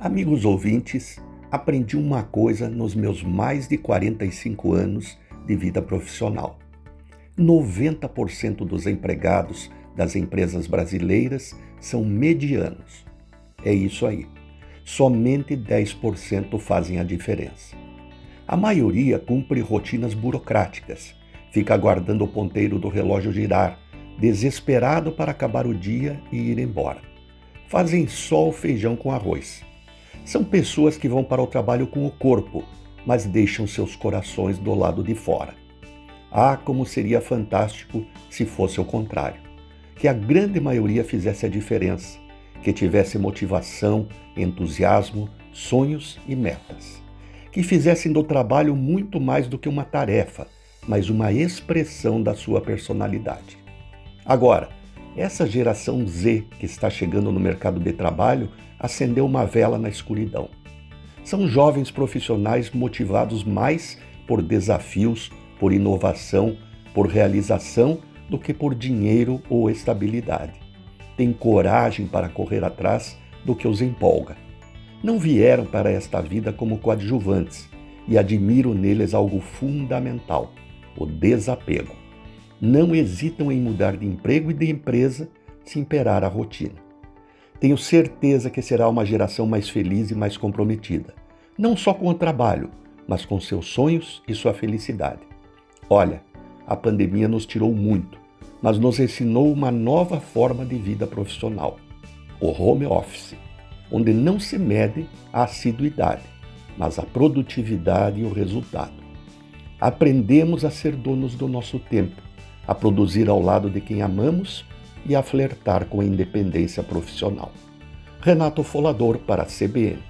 Amigos ouvintes, aprendi uma coisa nos meus mais de 45 anos de vida profissional. 90% dos empregados das empresas brasileiras são medianos. É isso aí. Somente 10% fazem a diferença. A maioria cumpre rotinas burocráticas, fica aguardando o ponteiro do relógio girar, desesperado para acabar o dia e ir embora. Fazem só o feijão com arroz são pessoas que vão para o trabalho com o corpo, mas deixam seus corações do lado de fora. Ah, como seria fantástico se fosse o contrário! Que a grande maioria fizesse a diferença, que tivesse motivação, entusiasmo, sonhos e metas. Que fizessem do trabalho muito mais do que uma tarefa, mas uma expressão da sua personalidade. Agora, essa geração Z que está chegando no mercado de trabalho acendeu uma vela na escuridão. São jovens profissionais motivados mais por desafios, por inovação, por realização do que por dinheiro ou estabilidade. Têm coragem para correr atrás do que os empolga. Não vieram para esta vida como coadjuvantes e admiro neles algo fundamental: o desapego não hesitam em mudar de emprego e de empresa se imperar a rotina. Tenho certeza que será uma geração mais feliz e mais comprometida, não só com o trabalho, mas com seus sonhos e sua felicidade. Olha, a pandemia nos tirou muito, mas nos ensinou uma nova forma de vida profissional, o home office, onde não se mede a assiduidade, mas a produtividade e o resultado. Aprendemos a ser donos do nosso tempo a produzir ao lado de quem amamos e a flertar com a independência profissional. Renato Folador para a CBN.